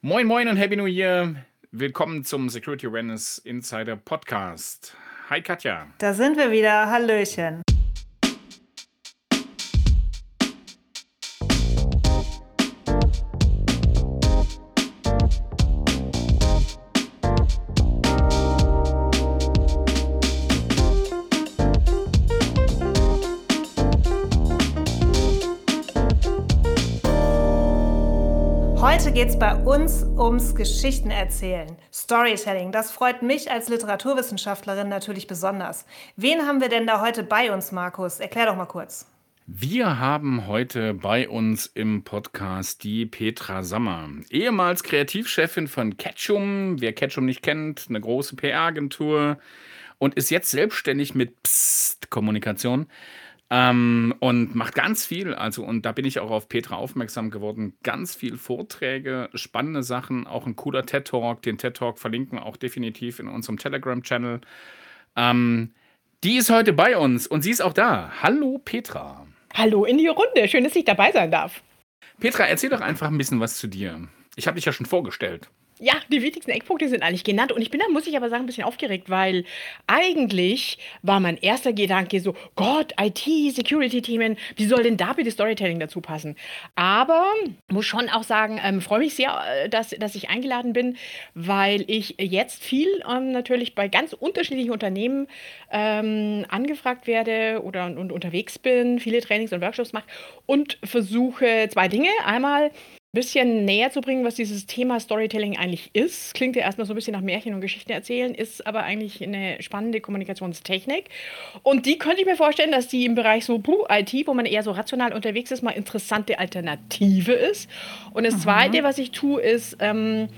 Moin, moin und Happy New Year. Willkommen zum Security Awareness Insider Podcast. Hi Katja. Da sind wir wieder. Hallöchen. Bei uns ums Geschichtenerzählen, Storytelling. Das freut mich als Literaturwissenschaftlerin natürlich besonders. Wen haben wir denn da heute bei uns, Markus? Erklär doch mal kurz. Wir haben heute bei uns im Podcast die Petra Sammer, ehemals Kreativchefin von Ketchum. Wer Ketchum nicht kennt, eine große PR-Agentur und ist jetzt selbstständig mit Psst-Kommunikation. Ähm, und macht ganz viel. Also, und da bin ich auch auf Petra aufmerksam geworden. Ganz viel Vorträge, spannende Sachen, auch ein cooler TED-Talk. Den TED-Talk verlinken auch definitiv in unserem Telegram-Channel. Ähm, die ist heute bei uns und sie ist auch da. Hallo Petra. Hallo in die Runde. Schön, dass ich dabei sein darf. Petra, erzähl doch einfach ein bisschen was zu dir. Ich habe dich ja schon vorgestellt. Ja, die wichtigsten Eckpunkte sind eigentlich genannt. Und ich bin da, muss ich aber sagen, ein bisschen aufgeregt, weil eigentlich war mein erster Gedanke so, Gott, IT, Security-Themen, wie soll denn da bitte Storytelling dazu passen? Aber muss schon auch sagen, ähm, freue mich sehr, äh, dass, dass ich eingeladen bin, weil ich jetzt viel ähm, natürlich bei ganz unterschiedlichen Unternehmen ähm, angefragt werde oder und unterwegs bin, viele Trainings und Workshops mache und versuche zwei Dinge. Einmal bisschen näher zu bringen, was dieses Thema Storytelling eigentlich ist. Klingt ja erstmal so ein bisschen nach Märchen und Geschichten erzählen, ist aber eigentlich eine spannende Kommunikationstechnik. Und die könnte ich mir vorstellen, dass die im Bereich so puh, IT, wo man eher so rational unterwegs ist, mal interessante Alternative ist. Und das mhm. Zweite, was ich tue, ist ähm,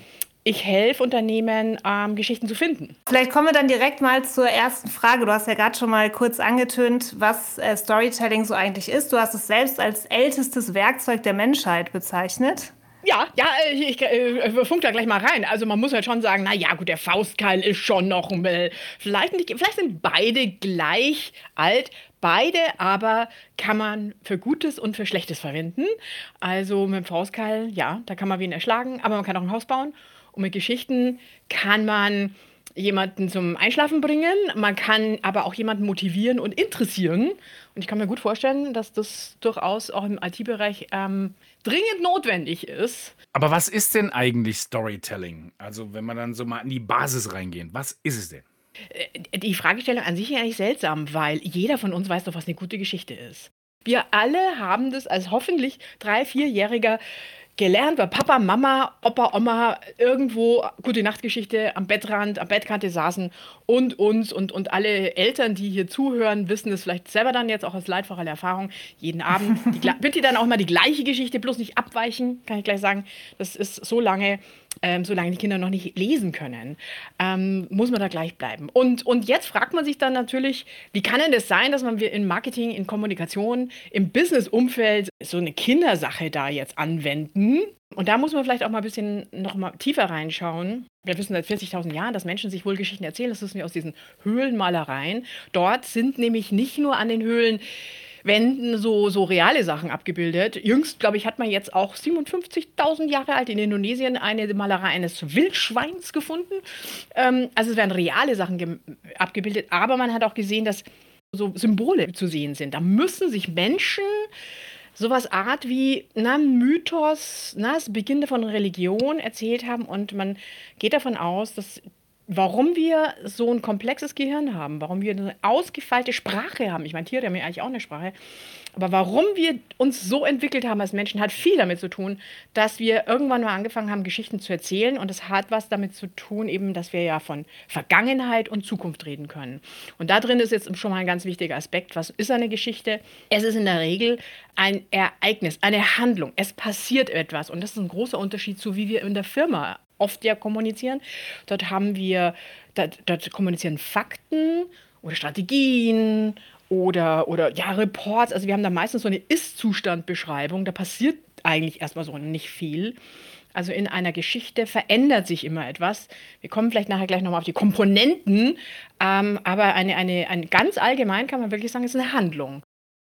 ich helfe Unternehmen, ähm, Geschichten zu finden. Vielleicht kommen wir dann direkt mal zur ersten Frage. Du hast ja gerade schon mal kurz angetönt, was äh, Storytelling so eigentlich ist. Du hast es selbst als ältestes Werkzeug der Menschheit bezeichnet. Ja, ja, ich, ich äh, funk da gleich mal rein. Also man muss halt schon sagen, na ja, gut, der Faustkeil ist schon noch ein vielleicht nicht, vielleicht sind beide gleich alt, beide aber kann man für Gutes und für Schlechtes verwenden. Also mit dem Faustkeil, ja, da kann man wen erschlagen, aber man kann auch ein Haus bauen. Und mit Geschichten kann man jemanden zum Einschlafen bringen, man kann aber auch jemanden motivieren und interessieren. Und ich kann mir gut vorstellen, dass das durchaus auch im IT-Bereich ähm, dringend notwendig ist. Aber was ist denn eigentlich Storytelling? Also wenn wir dann so mal an die Basis reingehen, was ist es denn? Äh, die Fragestellung an sich ist eigentlich seltsam, weil jeder von uns weiß doch, was eine gute Geschichte ist. Wir alle haben das als hoffentlich drei, vierjähriger gelernt, weil Papa, Mama, Opa, Oma irgendwo gute Nachtgeschichte am Bettrand, am Bettkante saßen und uns und, und alle Eltern, die hier zuhören, wissen es vielleicht selber dann jetzt auch aus leidfacher Erfahrung. Jeden Abend die, bitte dann auch mal die gleiche Geschichte, bloß nicht abweichen, kann ich gleich sagen. Das ist so lange ähm, solange die Kinder noch nicht lesen können, ähm, muss man da gleich bleiben. Und, und jetzt fragt man sich dann natürlich, wie kann denn das sein, dass man in Marketing, in Kommunikation, im Business-Umfeld so eine Kindersache da jetzt anwenden? Und da muss man vielleicht auch mal ein bisschen noch mal tiefer reinschauen. Wir wissen seit 40.000 Jahren, dass Menschen sich wohl Geschichten erzählen. Das wissen wir aus diesen Höhlenmalereien. Dort sind nämlich nicht nur an den Höhlen Wänden so, so reale Sachen abgebildet. Jüngst, glaube ich, hat man jetzt auch 57.000 Jahre alt in Indonesien eine Malerei eines Wildschweins gefunden. Ähm, also es werden reale Sachen abgebildet, aber man hat auch gesehen, dass so Symbole zu sehen sind. Da müssen sich Menschen sowas Art wie na, Mythos, na, das Beginn von Religion erzählt haben und man geht davon aus, dass warum wir so ein komplexes Gehirn haben, warum wir eine ausgefeilte Sprache haben. Ich meine, Tiere haben ja eigentlich auch eine Sprache. Aber warum wir uns so entwickelt haben als Menschen, hat viel damit zu tun, dass wir irgendwann mal angefangen haben, Geschichten zu erzählen. Und es hat was damit zu tun, eben, dass wir ja von Vergangenheit und Zukunft reden können. Und da drin ist jetzt schon mal ein ganz wichtiger Aspekt. Was ist eine Geschichte? Es ist in der Regel ein Ereignis, eine Handlung. Es passiert etwas. Und das ist ein großer Unterschied zu, wie wir in der Firma oft ja kommunizieren. Dort haben wir, dort, dort kommunizieren Fakten oder Strategien oder, oder ja, Reports. Also wir haben da meistens so eine Ist-Zustand-Beschreibung. Da passiert eigentlich erstmal so nicht viel. Also in einer Geschichte verändert sich immer etwas. Wir kommen vielleicht nachher gleich nochmal auf die Komponenten, ähm, aber eine, eine, eine ganz allgemein kann man wirklich sagen, ist eine Handlung.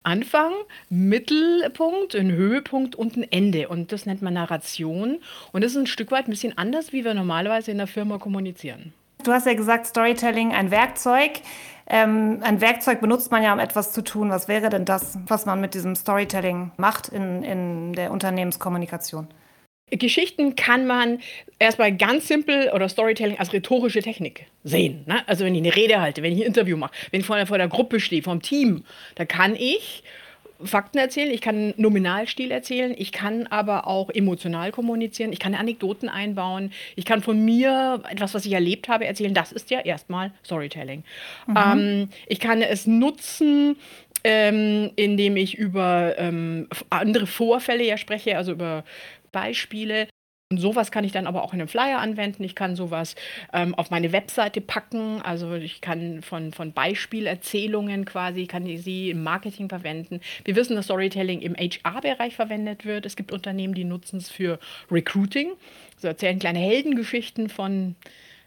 Anfang, Mittelpunkt, ein Höhepunkt und ein Ende. Und das nennt man Narration. Und das ist ein Stück weit ein bisschen anders, wie wir normalerweise in der Firma kommunizieren. Du hast ja gesagt, Storytelling ein Werkzeug. Ähm, ein Werkzeug benutzt man ja, um etwas zu tun. Was wäre denn das, was man mit diesem Storytelling macht in, in der Unternehmenskommunikation? Geschichten kann man erstmal ganz simpel oder Storytelling als rhetorische Technik sehen. Ne? Also wenn ich eine Rede halte, wenn ich ein Interview mache, wenn ich vor vor der Gruppe stehe, vom Team, da kann ich Fakten erzählen, ich kann Nominalstil erzählen, ich kann aber auch emotional kommunizieren, ich kann Anekdoten einbauen, ich kann von mir etwas, was ich erlebt habe, erzählen. Das ist ja erstmal Storytelling. Mhm. Ähm, ich kann es nutzen, ähm, indem ich über ähm, andere Vorfälle ja spreche, also über Beispiele. Und sowas kann ich dann aber auch in einem Flyer anwenden. Ich kann sowas ähm, auf meine Webseite packen. Also ich kann von, von Beispielerzählungen quasi, kann ich sie im Marketing verwenden. Wir wissen, dass Storytelling im HR-Bereich verwendet wird. Es gibt Unternehmen, die nutzen es für Recruiting. Sie erzählen kleine Heldengeschichten von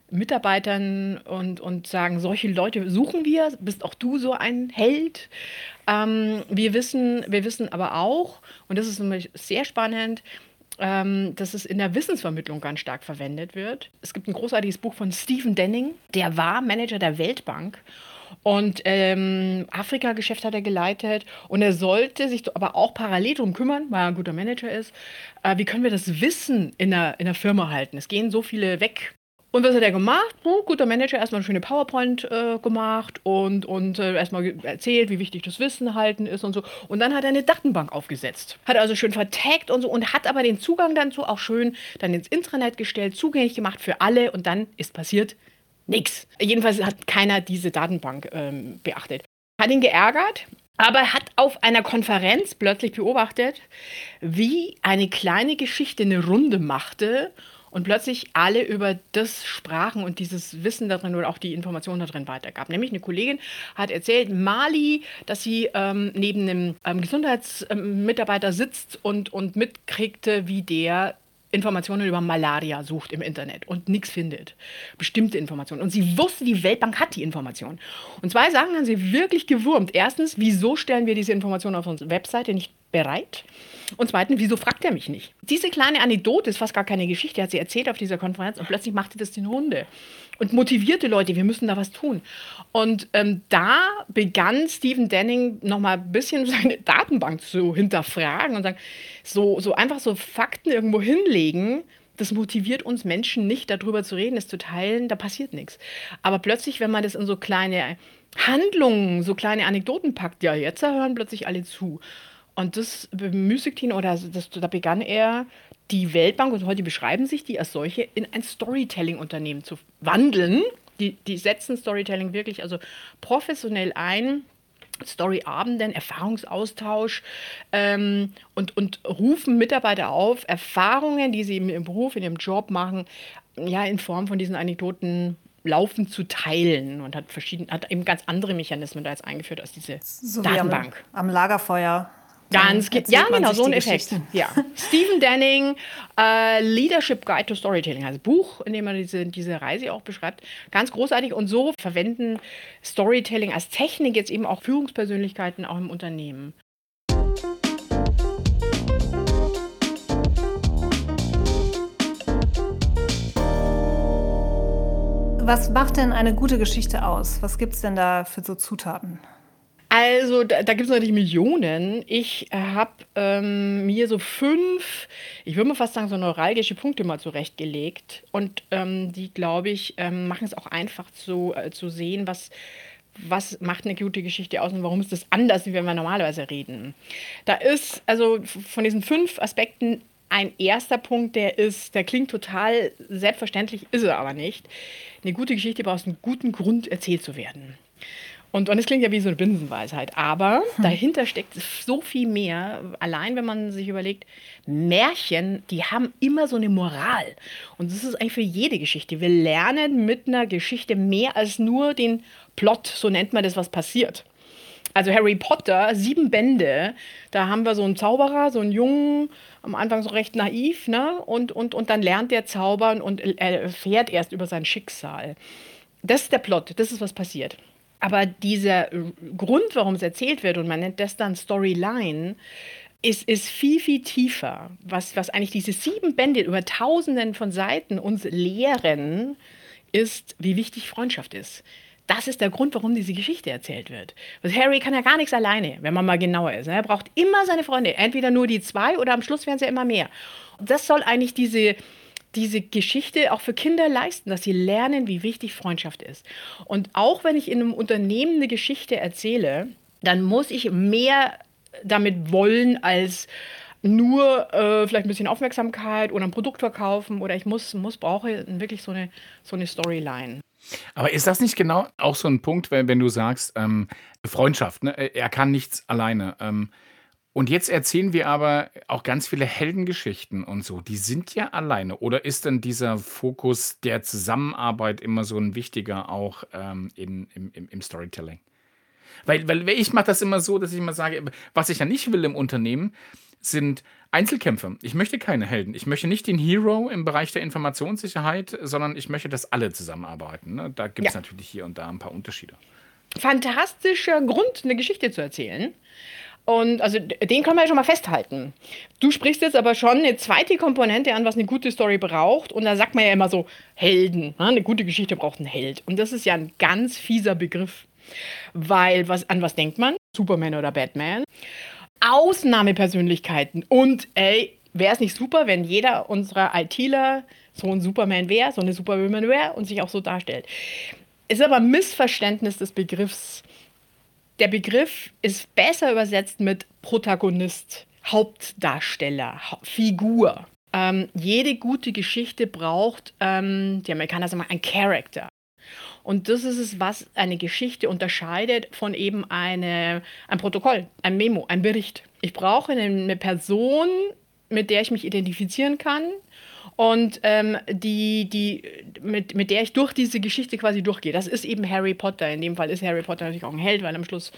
Mitarbeitern und, und sagen, solche Leute suchen wir, bist auch du so ein Held. Ähm, wir, wissen, wir wissen aber auch, und das ist sehr spannend, ähm, dass es in der Wissensvermittlung ganz stark verwendet wird. Es gibt ein großartiges Buch von Stephen Denning, der war Manager der Weltbank und ähm, Afrika-Geschäft hat er geleitet und er sollte sich aber auch parallel darum kümmern, weil er ein guter Manager ist, äh, wie können wir das Wissen in der, in der Firma halten. Es gehen so viele weg und was hat er gemacht? Oh, guter Manager, erstmal eine schöne PowerPoint äh, gemacht und, und äh, erstmal erzählt, wie wichtig das Wissen halten ist und so. Und dann hat er eine Datenbank aufgesetzt. Hat also schön vertagt und so und hat aber den Zugang dann so auch schön dann ins Intranet gestellt, zugänglich gemacht für alle und dann ist passiert nichts. Jedenfalls hat keiner diese Datenbank ähm, beachtet. Hat ihn geärgert, aber hat auf einer Konferenz plötzlich beobachtet, wie eine kleine Geschichte eine Runde machte und plötzlich alle über das sprachen und dieses Wissen darin oder auch die Informationen darin weitergab. Nämlich eine Kollegin hat erzählt, Mali, dass sie ähm, neben einem ähm, Gesundheitsmitarbeiter sitzt und, und mitkriegte, wie der Informationen über Malaria sucht im Internet und nichts findet. Bestimmte Informationen. Und sie wusste, die Weltbank hat die Informationen. Und zwei Sachen haben sie wirklich gewurmt. Erstens, wieso stellen wir diese Informationen auf unserer Webseite nicht bereit? Und zweitens, wieso fragt er mich nicht? Diese kleine Anekdote ist fast gar keine Geschichte, hat sie erzählt auf dieser Konferenz und plötzlich machte das die Runde und motivierte Leute, wir müssen da was tun. Und ähm, da begann Stephen Denning nochmal ein bisschen seine Datenbank zu hinterfragen und sagen, so, so einfach so Fakten irgendwo hinlegen, das motiviert uns Menschen nicht, darüber zu reden, es zu teilen, da passiert nichts. Aber plötzlich, wenn man das in so kleine Handlungen, so kleine Anekdoten packt, ja, jetzt hören plötzlich alle zu. Und das bemüßigt ihn, oder das, da begann er, die Weltbank, und heute beschreiben sich die als solche, in ein Storytelling-Unternehmen zu wandeln. Die, die setzen Storytelling wirklich also professionell ein. Storyabenden, Erfahrungsaustausch ähm, und, und rufen Mitarbeiter auf, Erfahrungen, die sie im, Beruf, in ihrem Job machen, ja, in Form von diesen Anekdoten laufend zu teilen und hat verschieden, hat eben ganz andere Mechanismen da jetzt eingeführt als diese so Datenbank. Am, am Lagerfeuer Ganz, ja, genau, so ein Effekt. Ja. Stephen Denning, äh, Leadership Guide to Storytelling, also Buch, in dem er diese, diese Reise auch beschreibt. Ganz großartig. Und so verwenden Storytelling als Technik jetzt eben auch Führungspersönlichkeiten auch im Unternehmen. Was macht denn eine gute Geschichte aus? Was gibt es denn da für so Zutaten? Also, da, da gibt es natürlich Millionen. Ich habe ähm, mir so fünf, ich würde mal fast sagen, so neuralgische Punkte mal zurechtgelegt. Und ähm, die, glaube ich, ähm, machen es auch einfach zu, äh, zu sehen, was, was macht eine gute Geschichte aus und warum ist das anders, wie wenn wir normalerweise reden. Da ist, also von diesen fünf Aspekten, ein erster Punkt, der ist, der klingt total selbstverständlich, ist er aber nicht. Eine gute Geschichte braucht einen guten Grund, erzählt zu werden. Und, und es klingt ja wie so eine Binsenweisheit, aber hm. dahinter steckt so viel mehr. Allein wenn man sich überlegt, Märchen, die haben immer so eine Moral. Und das ist eigentlich für jede Geschichte. Wir lernen mit einer Geschichte mehr als nur den Plot, so nennt man das, was passiert. Also Harry Potter, sieben Bände, da haben wir so einen Zauberer, so einen Jungen, am Anfang so recht naiv, ne? Und, und, und dann lernt der zaubern und er erfährt erst über sein Schicksal. Das ist der Plot, das ist was passiert. Aber dieser Grund, warum es erzählt wird, und man nennt das dann Storyline, ist, ist viel, viel tiefer. Was, was eigentlich diese sieben Bände über tausenden von Seiten uns lehren, ist, wie wichtig Freundschaft ist. Das ist der Grund, warum diese Geschichte erzählt wird. Weil Harry kann ja gar nichts alleine, wenn man mal genauer ist. Er braucht immer seine Freunde. Entweder nur die zwei oder am Schluss werden ja immer mehr. Und das soll eigentlich diese, diese Geschichte auch für Kinder leisten, dass sie lernen, wie wichtig Freundschaft ist. Und auch wenn ich in einem Unternehmen eine Geschichte erzähle, dann muss ich mehr damit wollen als nur äh, vielleicht ein bisschen Aufmerksamkeit oder ein Produkt verkaufen oder ich muss, muss brauche wirklich so eine, so eine Storyline. Aber ist das nicht genau auch so ein Punkt, wenn, wenn du sagst, ähm, Freundschaft, ne? er kann nichts alleine. Ähm, und jetzt erzählen wir aber auch ganz viele Heldengeschichten und so. Die sind ja alleine. Oder ist denn dieser Fokus der Zusammenarbeit immer so ein wichtiger auch ähm, in, im, im, Storytelling? Weil, weil ich mache das immer so, dass ich immer sage, was ich ja nicht will im Unternehmen, sind Einzelkämpfe. Ich möchte keine Helden. Ich möchte nicht den Hero im Bereich der Informationssicherheit, sondern ich möchte, dass alle zusammenarbeiten. Ne? Da gibt es ja. natürlich hier und da ein paar Unterschiede. Fantastischer Grund, eine Geschichte zu erzählen. Und also den können wir ja schon mal festhalten. Du sprichst jetzt aber schon eine zweite Komponente an, was eine gute Story braucht. Und da sagt man ja immer so, Helden. Ne? Eine gute Geschichte braucht einen Held. Und das ist ja ein ganz fieser Begriff. Weil was, an was denkt man? Superman oder Batman. Ausnahmepersönlichkeiten. Und ey, wäre es nicht super, wenn jeder unserer ITler so ein Superman wäre, so eine Superwoman wäre und sich auch so darstellt. Ist aber Missverständnis des Begriffs der Begriff ist besser übersetzt mit Protagonist, Hauptdarsteller, Figur. Ähm, jede gute Geschichte braucht, ähm, die Amerikaner sagen ein Character. Und das ist es, was eine Geschichte unterscheidet von eben eine, ein Protokoll, ein Memo, ein Bericht. Ich brauche eine Person, mit der ich mich identifizieren kann, und ähm, die, die, mit, mit der ich durch diese Geschichte quasi durchgehe. Das ist eben Harry Potter. In dem Fall ist Harry Potter natürlich auch ein Held, weil am Schluss,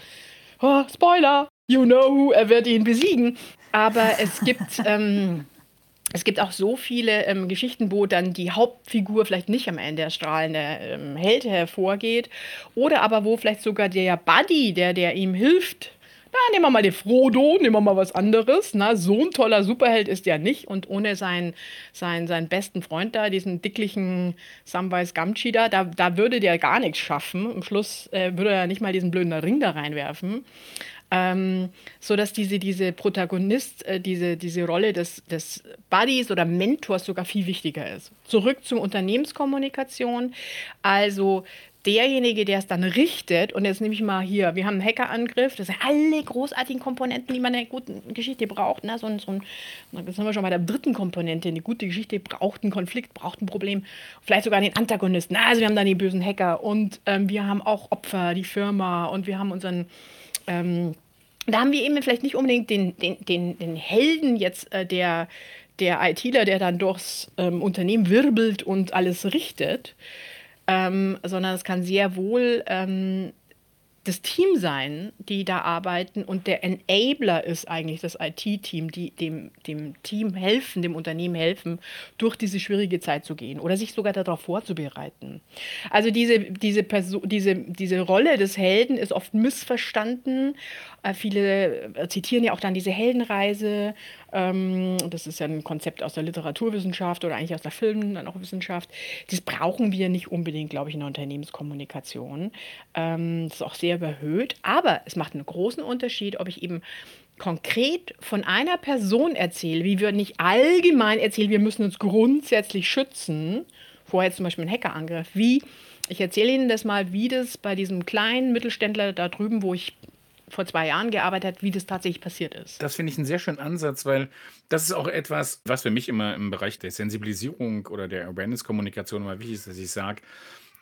oh, Spoiler, you know who, er wird ihn besiegen. Aber es gibt, ähm, es gibt auch so viele ähm, Geschichten, wo dann die Hauptfigur vielleicht nicht am Ende der strahlende ähm, Held hervorgeht. Oder aber wo vielleicht sogar der Buddy, der, der ihm hilft, na, nehmen wir mal den Frodo, nehmen wir mal was anderes. Na, so ein toller Superheld ist er nicht. Und ohne seinen, seinen, seinen besten Freund da, diesen dicklichen Samwise Gamgee da, da, da würde der gar nichts schaffen. Am Schluss äh, würde er nicht mal diesen blöden Ring da reinwerfen. Ähm, so dass diese, diese Protagonist, äh, diese, diese Rolle des, des Buddies oder Mentors sogar viel wichtiger ist. Zurück zur Unternehmenskommunikation. Also derjenige, der es dann richtet, und jetzt nehme ich mal hier, wir haben einen Hackerangriff, das sind alle großartigen Komponenten, die man in einer guten Geschichte braucht. Ne? So, ein, so ein, jetzt sind wir schon bei der dritten Komponente. Eine gute Geschichte braucht einen Konflikt, braucht ein Problem, vielleicht sogar den Antagonisten. Also wir haben dann die bösen Hacker und ähm, wir haben auch Opfer, die Firma und wir haben unseren... Ähm, da haben wir eben vielleicht nicht unbedingt den, den, den, den Helden jetzt, äh, der, der ITler, der dann durchs ähm, Unternehmen wirbelt und alles richtet, ähm, sondern es kann sehr wohl ähm, das Team sein, die da arbeiten und der Enabler ist eigentlich das IT-Team, die dem, dem Team helfen, dem Unternehmen helfen, durch diese schwierige Zeit zu gehen oder sich sogar darauf vorzubereiten. Also diese, diese, Person, diese, diese Rolle des Helden ist oft missverstanden. Äh, viele äh, zitieren ja auch dann diese Heldenreise. Ähm, das ist ja ein Konzept aus der Literaturwissenschaft oder eigentlich aus der Film, dann auch Wissenschaft. Das brauchen wir nicht unbedingt, glaube ich, in der Unternehmenskommunikation. Ähm, das ist auch sehr überhöht, aber es macht einen großen Unterschied, ob ich eben konkret von einer Person erzähle, wie wir nicht allgemein erzählen, wir müssen uns grundsätzlich schützen, vorher zum Beispiel ein Hackerangriff, wie, ich erzähle Ihnen das mal, wie das bei diesem kleinen Mittelständler da drüben, wo ich vor zwei Jahren gearbeitet hat, wie das tatsächlich passiert ist. Das finde ich einen sehr schönen Ansatz, weil das ist auch etwas, was für mich immer im Bereich der Sensibilisierung oder der Awareness-Kommunikation immer wichtig ist, dass ich sage,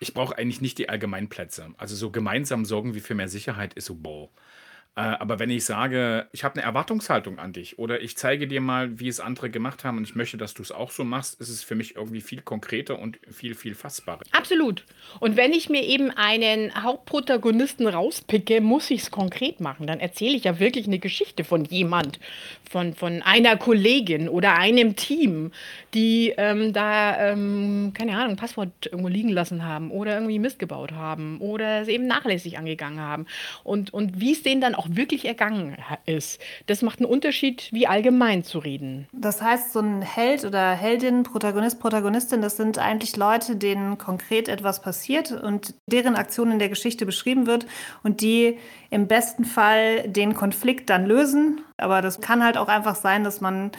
ich brauche eigentlich nicht die Allgemeinplätze. Also so gemeinsam sorgen wir für mehr Sicherheit ist so, boah. Äh, aber wenn ich sage, ich habe eine Erwartungshaltung an dich oder ich zeige dir mal, wie es andere gemacht haben und ich möchte, dass du es auch so machst, ist es für mich irgendwie viel konkreter und viel, viel fassbarer. Absolut. Und wenn ich mir eben einen Hauptprotagonisten rauspicke, muss ich es konkret machen. Dann erzähle ich ja wirklich eine Geschichte von jemand, von, von einer Kollegin oder einem Team, die ähm, da, ähm, keine Ahnung, ein Passwort irgendwo liegen lassen haben oder irgendwie Mist gebaut haben oder es eben nachlässig angegangen haben. Und, und wie es denen dann auch auch wirklich ergangen ist. Das macht einen Unterschied, wie allgemein zu reden. Das heißt, so ein Held oder Heldin, Protagonist, Protagonistin, das sind eigentlich Leute, denen konkret etwas passiert und deren Aktion in der Geschichte beschrieben wird und die im besten Fall den Konflikt dann lösen. Aber das kann halt auch einfach sein, dass man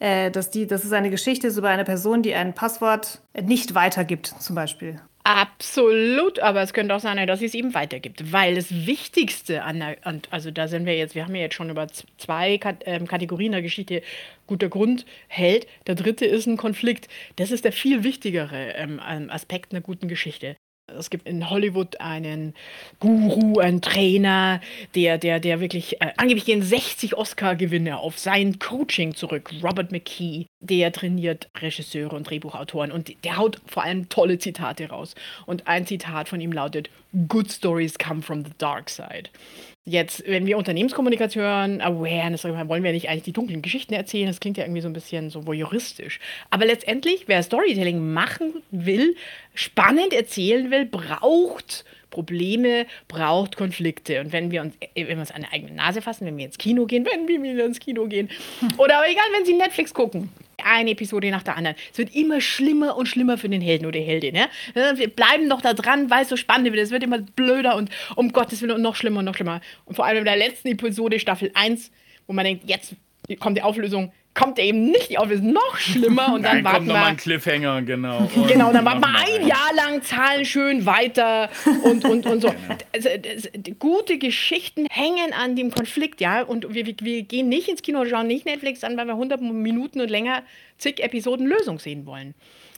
äh, dass, die, dass es eine Geschichte ist über eine Person, die ein Passwort nicht weitergibt, zum Beispiel. Absolut, aber es könnte auch sein, dass es eben weitergibt, weil das Wichtigste an der, also da sind wir jetzt, wir haben ja jetzt schon über zwei ähm, Kategorien der Geschichte guter Grund hält. Der dritte ist ein Konflikt. Das ist der viel wichtigere ähm, Aspekt einer guten Geschichte. Es gibt in Hollywood einen Guru, einen Trainer, der, der, der wirklich, äh, angeblich gehen 60 Oscar-Gewinne auf sein Coaching zurück. Robert McKee, der trainiert Regisseure und Drehbuchautoren und der haut vor allem tolle Zitate raus. Und ein Zitat von ihm lautet: Good stories come from the dark side. Jetzt, wenn wir Unternehmenskommunikation hören, Awareness, wollen wir nicht eigentlich die dunklen Geschichten erzählen? Das klingt ja irgendwie so ein bisschen so voyeuristisch. Aber letztendlich, wer Storytelling machen will, spannend erzählen will, braucht Probleme, braucht Konflikte. Und wenn wir uns, wenn wir uns an der eigene Nase fassen, wenn wir ins Kino gehen, wenn wir wieder ins Kino gehen, oder aber egal, wenn Sie Netflix gucken, eine Episode nach der anderen. Es wird immer schlimmer und schlimmer für den Helden oder Heldin. Ja? Wir bleiben doch da dran, weil es so spannend wird. Es wird immer blöder und um Gottes Willen noch schlimmer und noch schlimmer. Und vor allem in der letzten Episode, Staffel 1, wo man denkt, jetzt kommt die Auflösung, kommt er eben nicht auf, ist noch schlimmer und dann, dann kommt wir. ein Cliffhanger, genau. Und genau, dann warten wir ein Jahr lang, zahlen schön weiter und, und, und so. Genau. Also, das, gute Geschichten hängen an dem Konflikt, ja. Und wir, wir gehen nicht ins Kino, schauen nicht Netflix an, weil wir 100 Minuten und länger zig Episoden Lösung sehen wollen.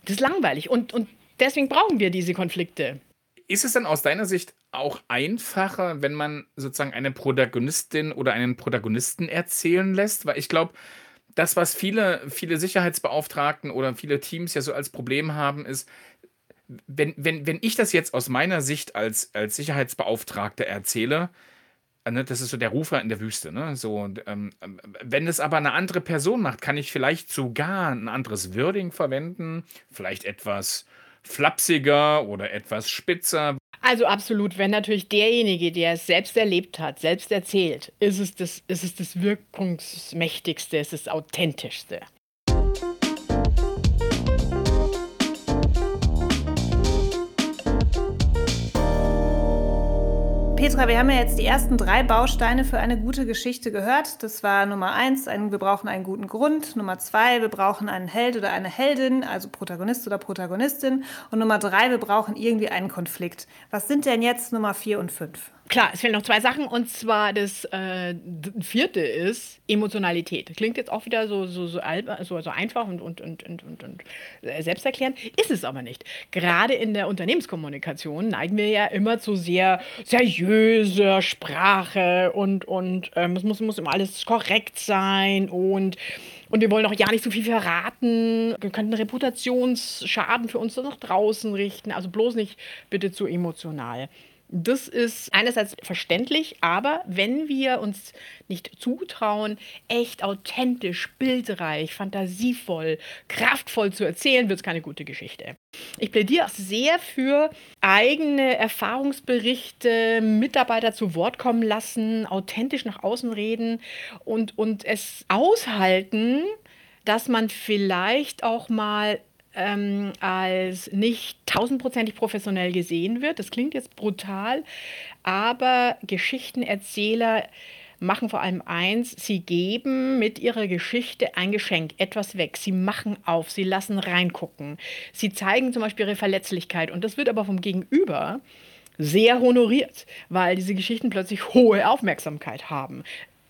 Das ist langweilig und, und deswegen brauchen wir diese Konflikte. Ist es dann aus deiner Sicht auch einfacher, wenn man sozusagen eine Protagonistin oder einen Protagonisten erzählen lässt? Weil ich glaube, das, was viele, viele Sicherheitsbeauftragten oder viele Teams ja so als Problem haben, ist, wenn, wenn, wenn ich das jetzt aus meiner Sicht als, als Sicherheitsbeauftragter erzähle, äh, ne, das ist so der Rufer in der Wüste. Ne? So, ähm, wenn es aber eine andere Person macht, kann ich vielleicht sogar ein anderes Wording verwenden, vielleicht etwas flapsiger oder etwas spitzer. Also absolut, wenn natürlich derjenige, der es selbst erlebt hat, selbst erzählt, ist es das, ist es das wirkungsmächtigste, ist es das authentischste. Petra, wir haben ja jetzt die ersten drei Bausteine für eine gute Geschichte gehört. Das war Nummer eins, ein, wir brauchen einen guten Grund. Nummer zwei, wir brauchen einen Held oder eine Heldin, also Protagonist oder Protagonistin. Und Nummer drei, wir brauchen irgendwie einen Konflikt. Was sind denn jetzt Nummer vier und fünf? Klar, es fehlen noch zwei Sachen und zwar das äh, vierte ist Emotionalität. Klingt jetzt auch wieder so, so, so, so, so einfach und, und, und, und, und, und äh, selbsterklärend, ist es aber nicht. Gerade in der Unternehmenskommunikation neigen wir ja immer zu sehr seriöser Sprache und, und ähm, es muss, muss immer alles korrekt sein und und wir wollen auch ja nicht so viel verraten. Wir könnten Reputationsschaden für uns nach draußen richten. Also bloß nicht bitte zu emotional. Das ist einerseits verständlich, aber wenn wir uns nicht zutrauen, echt authentisch, bildreich, fantasievoll, kraftvoll zu erzählen, wird es keine gute Geschichte. Ich plädiere auch sehr für eigene Erfahrungsberichte, Mitarbeiter zu Wort kommen lassen, authentisch nach außen reden und, und es aushalten, dass man vielleicht auch mal ähm, als nicht tausendprozentig professionell gesehen wird. Das klingt jetzt brutal, aber Geschichtenerzähler machen vor allem eins, sie geben mit ihrer Geschichte ein Geschenk, etwas weg. Sie machen auf, sie lassen reingucken. Sie zeigen zum Beispiel ihre Verletzlichkeit und das wird aber vom Gegenüber sehr honoriert, weil diese Geschichten plötzlich hohe Aufmerksamkeit haben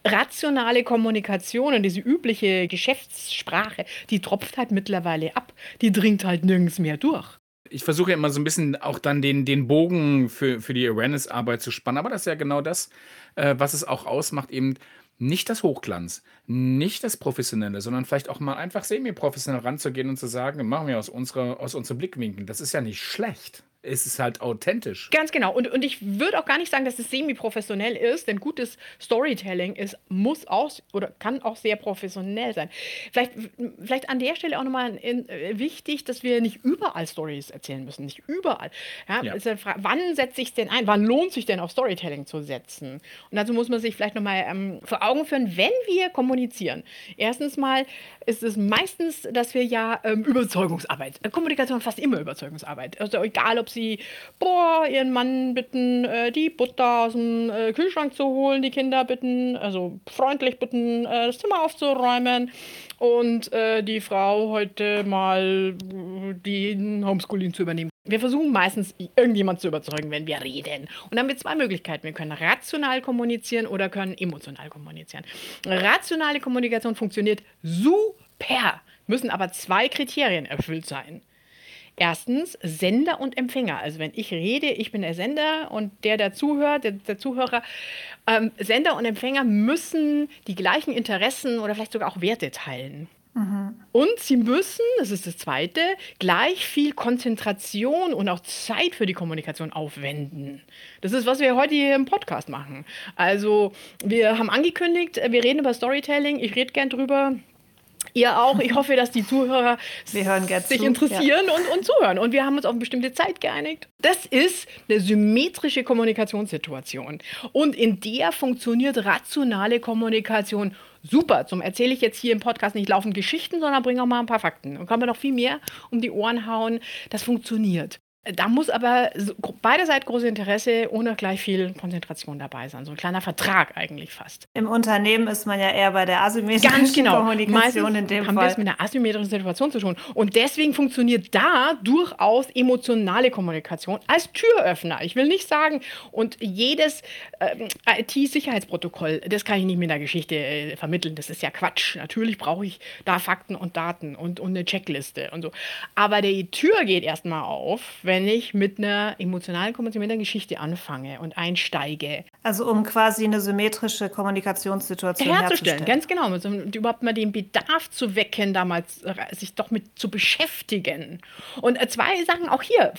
rationale Kommunikation und diese übliche Geschäftssprache, die tropft halt mittlerweile ab. Die dringt halt nirgends mehr durch. Ich versuche immer so ein bisschen auch dann den, den Bogen für, für die Awareness-Arbeit zu spannen. Aber das ist ja genau das, äh, was es auch ausmacht, eben nicht das Hochglanz, nicht das Professionelle, sondern vielleicht auch mal einfach semi-professionell ranzugehen und zu sagen, machen wir aus, unserer, aus unserem Blickwinkel. Das ist ja nicht schlecht ist es halt authentisch. Ganz genau. Und, und ich würde auch gar nicht sagen, dass es semi-professionell ist, denn gutes Storytelling ist, muss auch oder kann auch sehr professionell sein. Vielleicht, vielleicht an der Stelle auch nochmal äh, wichtig, dass wir nicht überall Stories erzählen müssen. Nicht überall. Ja, ja. wann setze ich es denn ein? Wann lohnt sich denn auf Storytelling zu setzen? Und dazu muss man sich vielleicht nochmal ähm, vor Augen führen, wenn wir kommunizieren. Erstens mal ist es meistens, dass wir ja ähm, Überzeugungsarbeit, äh, Kommunikation fast immer Überzeugungsarbeit. Also egal, ob sie, boah, ihren Mann bitten, äh, die Butter aus dem äh, Kühlschrank zu holen, die Kinder bitten, also freundlich bitten, äh, das Zimmer aufzuräumen und äh, die Frau heute mal äh, den Homeschooling zu übernehmen. Wir versuchen meistens, irgendjemand zu überzeugen, wenn wir reden. Und dann haben wir zwei Möglichkeiten. Wir können rational kommunizieren oder können emotional kommunizieren. Rationale Kommunikation funktioniert super, müssen aber zwei Kriterien erfüllt sein. Erstens Sender und Empfänger. Also wenn ich rede, ich bin der Sender und der, der zuhört, der, der Zuhörer. Ähm, Sender und Empfänger müssen die gleichen Interessen oder vielleicht sogar auch Werte teilen. Mhm. Und sie müssen, das ist das Zweite, gleich viel Konzentration und auch Zeit für die Kommunikation aufwenden. Das ist, was wir heute hier im Podcast machen. Also wir haben angekündigt, wir reden über Storytelling. Ich rede gern drüber. Ihr auch. Ich hoffe, dass die Zuhörer sich zu. interessieren ja. und, und zuhören. Und wir haben uns auf eine bestimmte Zeit geeinigt. Das ist eine symmetrische Kommunikationssituation. Und in der funktioniert rationale Kommunikation super. Zum erzähle ich jetzt hier im Podcast nicht laufend Geschichten, sondern bringe auch mal ein paar Fakten. Und kann man noch viel mehr um die Ohren hauen. Das funktioniert. Da muss aber beiderseits großes Interesse ohne gleich viel Konzentration dabei sein. So ein kleiner Vertrag eigentlich fast. Im Unternehmen ist man ja eher bei der asymmetrischen Ganz genau. Kommunikation Meistens in dem haben Fall. wir es mit einer asymmetrischen Situation zu tun. Und deswegen funktioniert da durchaus emotionale Kommunikation als Türöffner. Ich will nicht sagen, und jedes äh, IT-Sicherheitsprotokoll, das kann ich nicht mit einer Geschichte äh, vermitteln. Das ist ja Quatsch. Natürlich brauche ich da Fakten und Daten und, und eine Checkliste und so. Aber die Tür geht erstmal auf, wenn ich mit einer emotionalen Kommunikation, mit einer Geschichte anfange und einsteige. Also um quasi eine symmetrische Kommunikationssituation herzustellen. Ganz genau, um überhaupt mal den Bedarf zu wecken, damals äh, sich doch mit zu beschäftigen. Und äh, zwei Sachen auch hier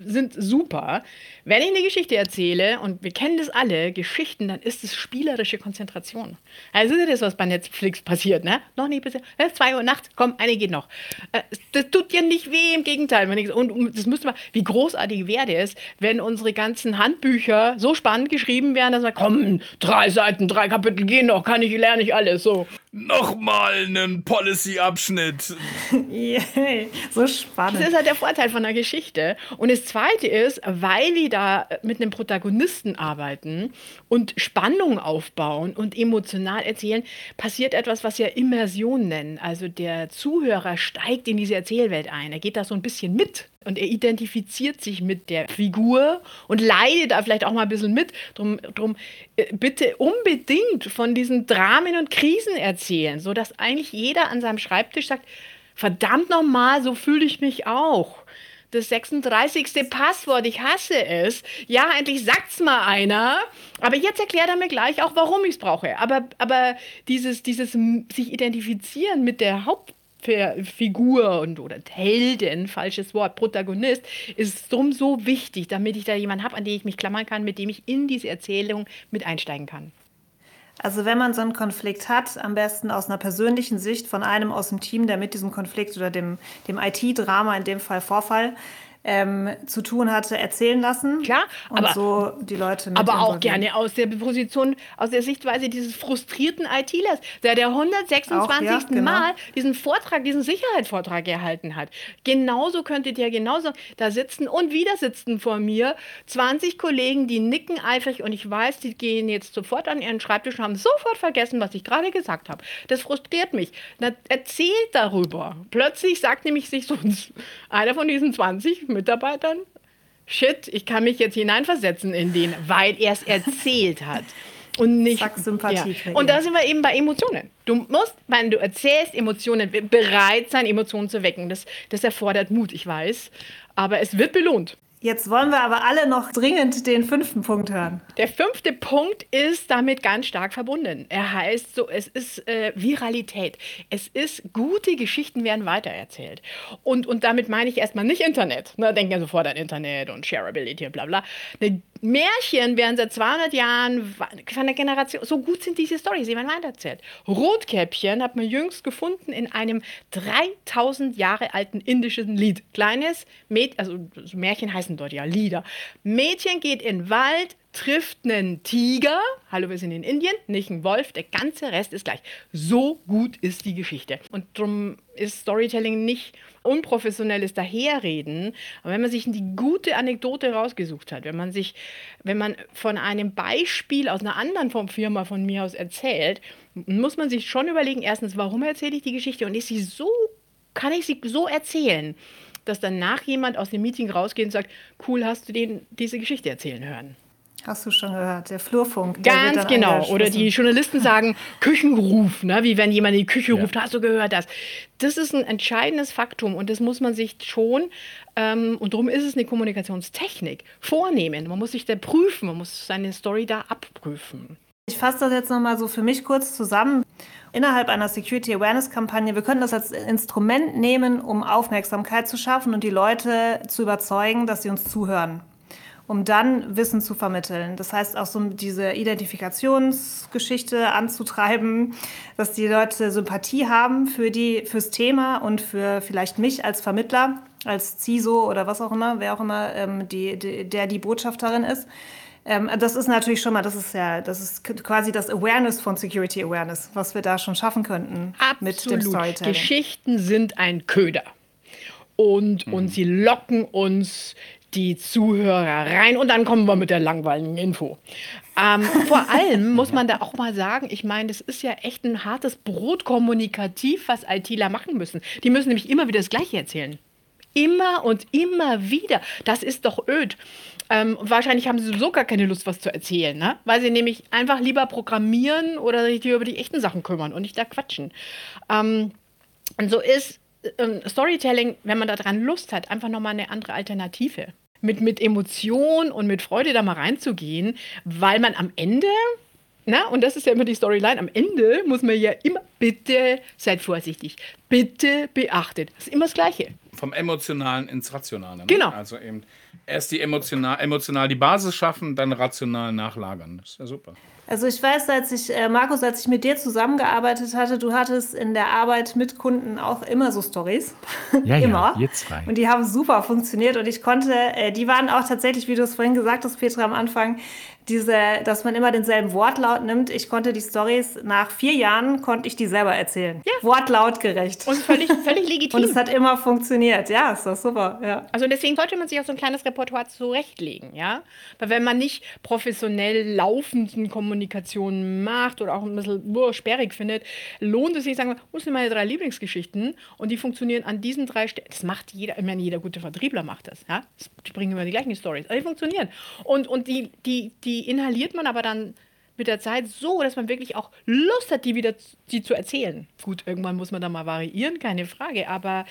sind super. Wenn ich eine Geschichte erzähle, und wir kennen das alle, Geschichten, dann ist es spielerische Konzentration. Also ist das, was bei Netflix passiert, ne? Noch nie passiert. Es ist zwei Uhr nachts, komm, eine geht noch. Äh, das tut dir nicht weh, im Gegenteil. Und das müsste man, wie großartig wäre es, wenn unsere ganzen Handbücher so spannend geschrieben wären, dass man, komm, drei Seiten, drei Kapitel gehen noch, kann ich, lerne ich alles, so. Nochmal einen Policy-Abschnitt. Yay, so spannend. Das ist halt der Vorteil von der Geschichte. Und das Zweite ist, weil die da mit einem Protagonisten arbeiten und Spannung aufbauen und emotional erzählen, passiert etwas, was wir Immersion nennen. Also der Zuhörer steigt in diese Erzählwelt ein. Er geht da so ein bisschen mit und er identifiziert sich mit der Figur und leidet da vielleicht auch mal ein bisschen mit. Drum, drum äh, bitte unbedingt von diesen Dramen und Krisen erzählen, sodass eigentlich jeder an seinem Schreibtisch sagt, verdammt nochmal, so fühle ich mich auch. Das 36. Passwort, ich hasse es. Ja, endlich sagt's mal einer. Aber jetzt erklärt er mir gleich auch, warum ich es brauche. Aber, aber dieses, dieses sich identifizieren mit der Haupt Figur und oder Heldin, falsches Wort, Protagonist, ist drum so wichtig, damit ich da jemanden habe, an den ich mich klammern kann, mit dem ich in diese Erzählung mit einsteigen kann. Also wenn man so einen Konflikt hat, am besten aus einer persönlichen Sicht von einem aus dem Team, der mit diesem Konflikt oder dem, dem IT-Drama, in dem Fall Vorfall, ähm, zu tun hatte, erzählen lassen. Klar, und aber, so die Leute mit Aber auch gerne aus der Position, aus der Sichtweise dieses frustrierten ITlers, der der 126. Auch, ja, genau. Mal diesen Vortrag, diesen Sicherheitsvortrag erhalten hat. Genauso könntet ihr genauso da sitzen und wieder sitzen vor mir 20 Kollegen, die nicken eifrig und ich weiß, die gehen jetzt sofort an ihren Schreibtisch und haben sofort vergessen, was ich gerade gesagt habe. Das frustriert mich. Na, erzählt darüber. Plötzlich sagt nämlich sich so einer von diesen 20 Mitarbeitern, shit, ich kann mich jetzt hineinversetzen in den, weil er es erzählt hat. Und nicht Zack, Sympathie ja. Und da sind wir eben bei Emotionen. Du musst, wenn du erzählst, Emotionen bereit sein, Emotionen zu wecken. Das, das erfordert Mut, ich weiß. Aber es wird belohnt. Jetzt wollen wir aber alle noch dringend den fünften Punkt hören. Der fünfte Punkt ist damit ganz stark verbunden. Er heißt so, es ist äh, Viralität. Es ist, gute Geschichten werden weitererzählt. Und, und damit meine ich erstmal nicht Internet. Ne, denken ja sofort an Internet und Shareability und bla bla. Eine Märchen werden seit 200 Jahren von der Generation, so gut sind diese Storys, die man weitererzählt. Rotkäppchen hat man jüngst gefunden in einem 3000 Jahre alten indischen Lied. Kleines Mädchen, also Märchen heißen dort ja Lieder. Mädchen geht in den Wald, trifft einen Tiger, hallo, wir sind in Indien, nicht einen Wolf, der ganze Rest ist gleich. So gut ist die Geschichte. Und darum ist Storytelling nicht unprofessionelles Daherreden, aber wenn man sich die gute Anekdote rausgesucht hat, wenn man sich, wenn man von einem Beispiel aus einer anderen Firma von mir aus erzählt, muss man sich schon überlegen, erstens, warum erzähle ich die Geschichte und ist sie so, kann ich sie so erzählen, dass danach jemand aus dem Meeting rausgeht und sagt, cool, hast du den diese Geschichte erzählen hören? Hast du schon gehört, der Flurfunk. Der Ganz genau. Oder die Journalisten sagen Küchenruf, ne? wie wenn jemand in die Küche ja. ruft, hast du gehört das? Das ist ein entscheidendes Faktum und das muss man sich schon, ähm, und darum ist es eine Kommunikationstechnik, vornehmen. Man muss sich da prüfen, man muss seine Story da abprüfen. Ich fasse das jetzt nochmal so für mich kurz zusammen. Innerhalb einer Security Awareness Kampagne, wir können das als Instrument nehmen, um Aufmerksamkeit zu schaffen und die Leute zu überzeugen, dass sie uns zuhören um dann Wissen zu vermitteln. Das heißt auch so diese Identifikationsgeschichte anzutreiben, dass die Leute Sympathie haben für die, fürs Thema und für vielleicht mich als Vermittler, als CISO oder was auch immer, wer auch immer, ähm, die, die, der die Botschafterin ist. Ähm, das ist natürlich schon mal, das ist ja, das ist quasi das Awareness von Security Awareness, was wir da schon schaffen könnten Absolut. mit dem Storytelling. Geschichten sind ein Köder. Und, mhm. und sie locken uns die Zuhörer rein und dann kommen wir mit der langweiligen Info. Ähm, vor allem muss man da auch mal sagen, ich meine, das ist ja echt ein hartes Brot kommunikativ, was ITler machen müssen. Die müssen nämlich immer wieder das Gleiche erzählen. Immer und immer wieder. Das ist doch öd. Ähm, wahrscheinlich haben sie sowieso gar keine Lust, was zu erzählen, ne? weil sie nämlich einfach lieber programmieren oder sich über die echten Sachen kümmern und nicht da quatschen. Ähm, und so ist ähm, Storytelling, wenn man daran Lust hat, einfach nochmal eine andere Alternative mit, mit Emotion und mit Freude da mal reinzugehen, weil man am Ende, na, und das ist ja immer die Storyline, am Ende muss man ja immer, bitte seid vorsichtig, bitte beachtet. Das ist immer das Gleiche. Vom Emotionalen ins Rationale. Ne? Genau. Also eben erst die emotional, emotional die Basis schaffen, dann rational nachlagern. Das ist ja super. Also ich weiß, als ich, äh, Markus, als ich mit dir zusammengearbeitet hatte, du hattest in der Arbeit mit Kunden auch immer so Stories. Ja, immer. Ja, jetzt rein. Und die haben super funktioniert und ich konnte, äh, die waren auch tatsächlich, wie du es vorhin gesagt hast, Petra, am Anfang, diese, dass man immer denselben Wortlaut nimmt. Ich konnte die Stories nach vier Jahren konnte ich die selber erzählen. Ja. Wortlautgerecht. Und völlig, völlig legitim. Und es hat immer funktioniert. Ja, ist doch super. Ja. Also deswegen sollte man sich auch so ein kleines Repertoire zurechtlegen, ja. Weil wenn man nicht professionell laufenden Kommunikation macht oder auch ein bisschen boah, sperrig findet, lohnt es sich, sagen wir, wo sind meine drei Lieblingsgeschichten? Und die funktionieren an diesen drei Stellen. Das macht jeder, ich meine, jeder gute Vertriebler macht das, ja. Die bringen immer die gleichen Stories. Aber die funktionieren. Und, und die, die, die die inhaliert man aber dann mit der Zeit so, dass man wirklich auch Lust hat, die wieder die zu erzählen. Gut, irgendwann muss man da mal variieren, keine Frage, aber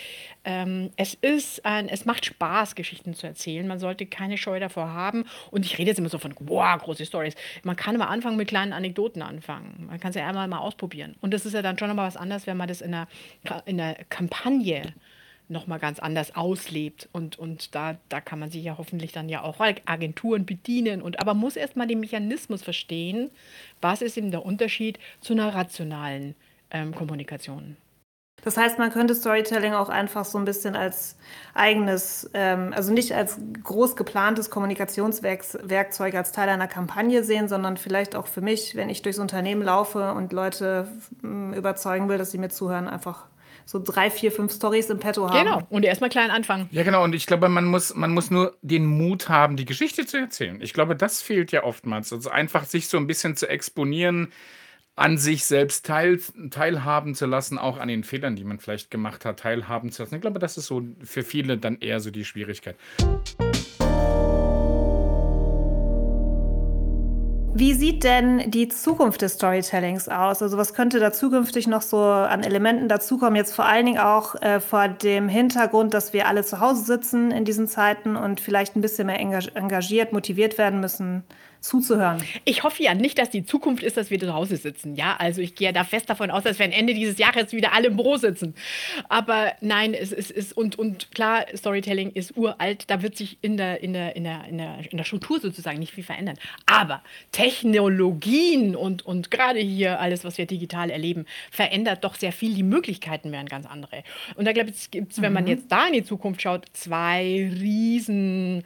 ähm, es ist ein, es macht Spaß, Geschichten zu erzählen. Man sollte keine Scheu davor haben. Und ich rede jetzt immer so von, wow, große Stories. Man kann immer anfangen mit kleinen Anekdoten anfangen. Man kann es ja einmal mal ausprobieren. Und das ist ja dann schon nochmal was anderes, wenn man das in einer, in einer Kampagne nochmal ganz anders auslebt. Und, und da, da kann man sich ja hoffentlich dann ja auch Agenturen bedienen. Und, aber muss erstmal den Mechanismus verstehen, was ist eben der Unterschied zu einer rationalen ähm, Kommunikation. Das heißt, man könnte Storytelling auch einfach so ein bisschen als eigenes, ähm, also nicht als groß geplantes Kommunikationswerkzeug als Teil einer Kampagne sehen, sondern vielleicht auch für mich, wenn ich durchs Unternehmen laufe und Leute überzeugen will, dass sie mir zuhören, einfach so drei, vier, fünf Stories im Petto haben. Genau, und erstmal klein anfangen. Ja, genau, und ich glaube, man muss, man muss nur den Mut haben, die Geschichte zu erzählen. Ich glaube, das fehlt ja oftmals. Also einfach sich so ein bisschen zu exponieren, an sich selbst teil, teilhaben zu lassen, auch an den Fehlern, die man vielleicht gemacht hat, teilhaben zu lassen. Ich glaube, das ist so für viele dann eher so die Schwierigkeit. Wie sieht denn die Zukunft des Storytellings aus? Also was könnte da zukünftig noch so an Elementen dazukommen? Jetzt vor allen Dingen auch äh, vor dem Hintergrund, dass wir alle zu Hause sitzen in diesen Zeiten und vielleicht ein bisschen mehr engagiert, motiviert werden müssen, zuzuhören. Ich hoffe ja nicht, dass die Zukunft ist, dass wir zu Hause sitzen. Ja, also ich gehe da fest davon aus, dass wir am Ende dieses Jahres wieder alle im Büro sitzen. Aber nein, es ist, und, und klar, Storytelling ist uralt. Da wird sich in der, in, der, in, der, in, der, in der Struktur sozusagen nicht viel verändern. Aber Technologien und, und gerade hier alles, was wir digital erleben, verändert doch sehr viel. Die Möglichkeiten werden ganz andere. Und da glaube ich, gibt es, wenn man mhm. jetzt da in die Zukunft schaut, zwei riesen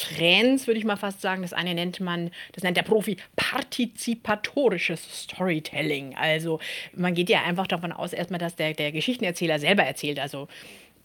Trends, würde ich mal fast sagen. Das eine nennt man, das nennt der Profi partizipatorisches Storytelling. Also man geht ja einfach davon aus, erstmal, dass der, der Geschichtenerzähler selber erzählt. Also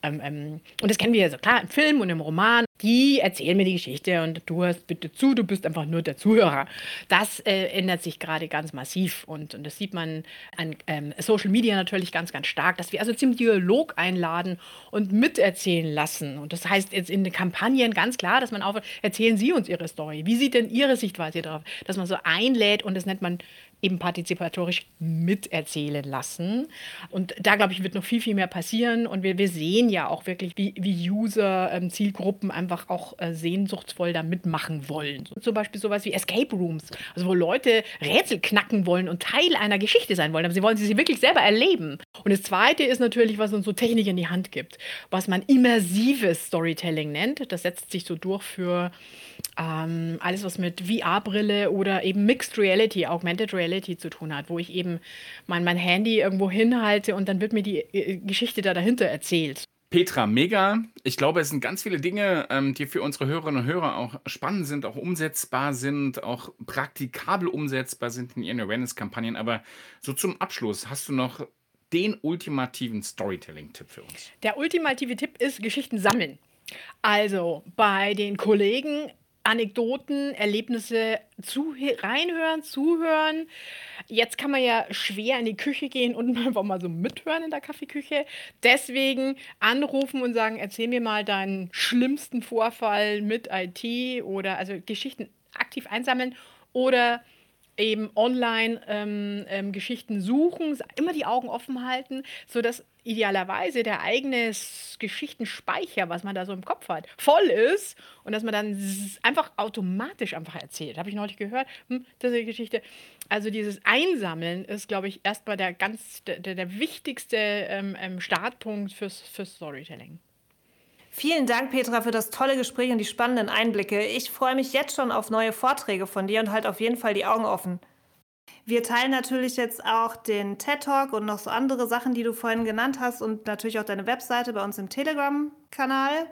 ähm, ähm, und das kennen wir ja so klar im Film und im Roman. Die erzählen mir die Geschichte und du hörst bitte zu, du bist einfach nur der Zuhörer. Das äh, ändert sich gerade ganz massiv und, und das sieht man an ähm, Social Media natürlich ganz, ganz stark, dass wir also zum Dialog einladen und miterzählen lassen. Und das heißt jetzt in den Kampagnen ganz klar, dass man auch erzählen Sie uns Ihre Story. Wie sieht denn Ihre Sichtweise darauf? Dass man so einlädt und das nennt man eben partizipatorisch miterzählen lassen. Und da, glaube ich, wird noch viel, viel mehr passieren. Und wir, wir sehen ja auch wirklich, wie, wie User, ähm, Zielgruppen einfach auch äh, sehnsuchtsvoll da mitmachen wollen. So, zum Beispiel sowas wie Escape Rooms, also wo Leute Rätsel knacken wollen und Teil einer Geschichte sein wollen. Aber sie wollen sie wirklich selber erleben. Und das Zweite ist natürlich, was uns so Technik in die Hand gibt, was man immersives Storytelling nennt. Das setzt sich so durch für ähm, alles, was mit VR-Brille oder eben Mixed Reality, Augmented Reality zu tun hat, wo ich eben mein, mein Handy irgendwo hinhalte und dann wird mir die äh, Geschichte da dahinter erzählt. Petra, mega. Ich glaube, es sind ganz viele Dinge, ähm, die für unsere Hörerinnen und Hörer auch spannend sind, auch umsetzbar sind, auch praktikabel umsetzbar sind in ihren Awareness-Kampagnen. Aber so zum Abschluss, hast du noch den ultimativen Storytelling-Tipp für uns? Der ultimative Tipp ist Geschichten sammeln. Also bei den Kollegen Anekdoten, Erlebnisse zu, reinhören, zuhören. Jetzt kann man ja schwer in die Küche gehen und einfach mal so mithören in der Kaffeeküche. Deswegen anrufen und sagen, erzähl mir mal deinen schlimmsten Vorfall mit IT oder also Geschichten aktiv einsammeln oder eben online ähm, ähm, Geschichten suchen, immer die Augen offen halten, sodass idealerweise der eigene Geschichtenspeicher, was man da so im Kopf hat, voll ist und dass man dann einfach automatisch einfach erzählt. Habe ich neulich gehört, hm, diese Geschichte. Also dieses Einsammeln ist, glaube ich, erstmal der ganz der, der wichtigste ähm, ähm, Startpunkt fürs, fürs Storytelling. Vielen Dank, Petra, für das tolle Gespräch und die spannenden Einblicke. Ich freue mich jetzt schon auf neue Vorträge von dir und halt auf jeden Fall die Augen offen. Wir teilen natürlich jetzt auch den TED Talk und noch so andere Sachen, die du vorhin genannt hast und natürlich auch deine Webseite bei uns im Telegram-Kanal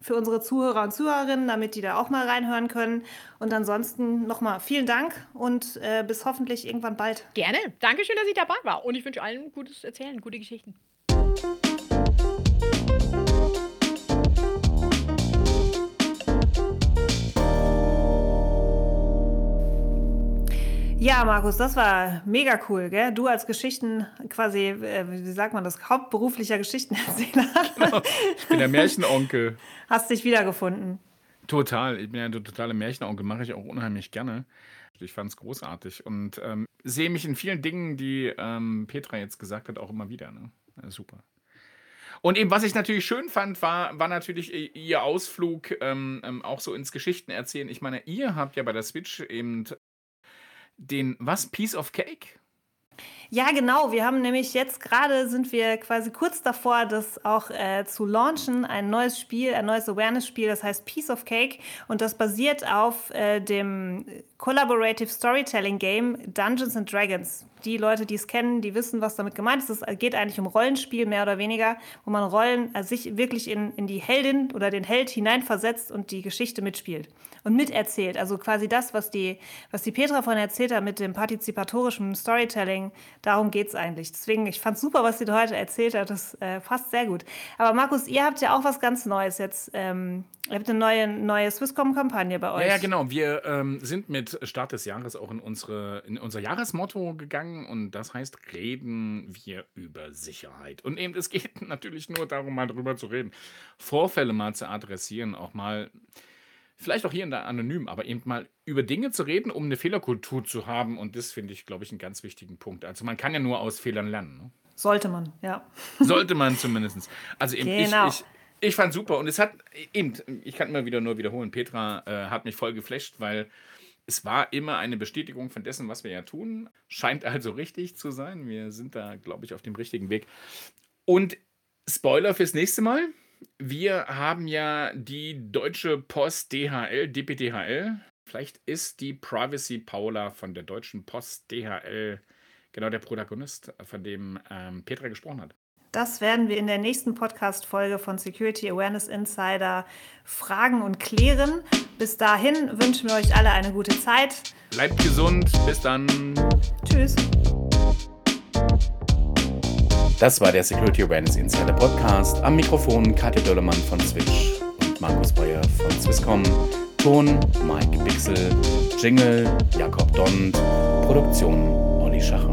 für unsere Zuhörer und Zuhörerinnen, damit die da auch mal reinhören können. Und ansonsten nochmal vielen Dank und äh, bis hoffentlich irgendwann bald. Gerne. Dankeschön, dass ich dabei war. Und ich wünsche allen gutes Erzählen, gute Geschichten. Ja, Markus, das war mega cool, gell? Du als Geschichten, quasi, äh, wie sagt man das, hauptberuflicher Geschichtenerzähler. Genau. Ich bin der Märchenonkel. Hast dich wiedergefunden. Total. Ich bin ja der totale Märchenonkel, mache ich auch unheimlich gerne. Ich fand es großartig und ähm, sehe mich in vielen Dingen, die ähm, Petra jetzt gesagt hat, auch immer wieder. Ne? Super. Und eben, was ich natürlich schön fand, war, war natürlich ihr Ausflug ähm, ähm, auch so ins Geschichten erzählen. Ich meine, ihr habt ja bei der Switch eben den, was, Piece of Cake? Ja, genau. Wir haben nämlich jetzt gerade sind wir quasi kurz davor, das auch äh, zu launchen. Ein neues Spiel, ein neues Awareness-Spiel, das heißt Piece of Cake. Und das basiert auf äh, dem Collaborative Storytelling Game Dungeons and Dragons. Die Leute, die es kennen, die wissen, was damit gemeint ist. Es geht eigentlich um Rollenspiel, mehr oder weniger, wo man Rollen, also sich wirklich in, in die Heldin oder den Held hineinversetzt und die Geschichte mitspielt und miterzählt. Also quasi das, was die, was die Petra vorhin erzählt hat mit dem partizipatorischen Storytelling, darum geht es eigentlich. Deswegen, ich fand es super, was sie heute erzählt hat. Das äh, passt sehr gut. Aber Markus, ihr habt ja auch was ganz Neues jetzt. Ähm, ihr habt eine neue, neue Swisscom-Kampagne bei euch. Ja, ja genau. Wir ähm, sind mit Start des Jahres auch in, unsere, in unser Jahresmotto gegangen und das heißt, reden wir über Sicherheit. Und eben, es geht natürlich nur darum, mal drüber zu reden. Vorfälle mal zu adressieren, auch mal vielleicht auch hier und da anonym, aber eben mal über Dinge zu reden, um eine Fehlerkultur zu haben. Und das finde ich, glaube ich, einen ganz wichtigen Punkt. Also man kann ja nur aus Fehlern lernen. Ne? Sollte man, ja. Sollte man zumindest. Also eben, Genau. ich, ich, ich fand super und es hat eben, ich kann immer wieder nur wiederholen, Petra äh, hat mich voll geflasht, weil es war immer eine Bestätigung von dessen, was wir ja tun. Scheint also richtig zu sein. Wir sind da, glaube ich, auf dem richtigen Weg. Und Spoiler fürs nächste Mal. Wir haben ja die Deutsche Post DHL, DPDHL. Vielleicht ist die Privacy Paula von der Deutschen Post DHL genau der Protagonist, von dem ähm, Petra gesprochen hat. Das werden wir in der nächsten Podcast-Folge von Security Awareness Insider fragen und klären. Bis dahin wünschen wir euch alle eine gute Zeit. Bleibt gesund, bis dann. Tschüss. Das war der Security Awareness Insider Podcast. Am Mikrofon Katja Döllermann von Switch und Markus Bayer von Swisscom. Ton Mike Bixel, Jingle Jakob Dond, Produktion Olli Schacher.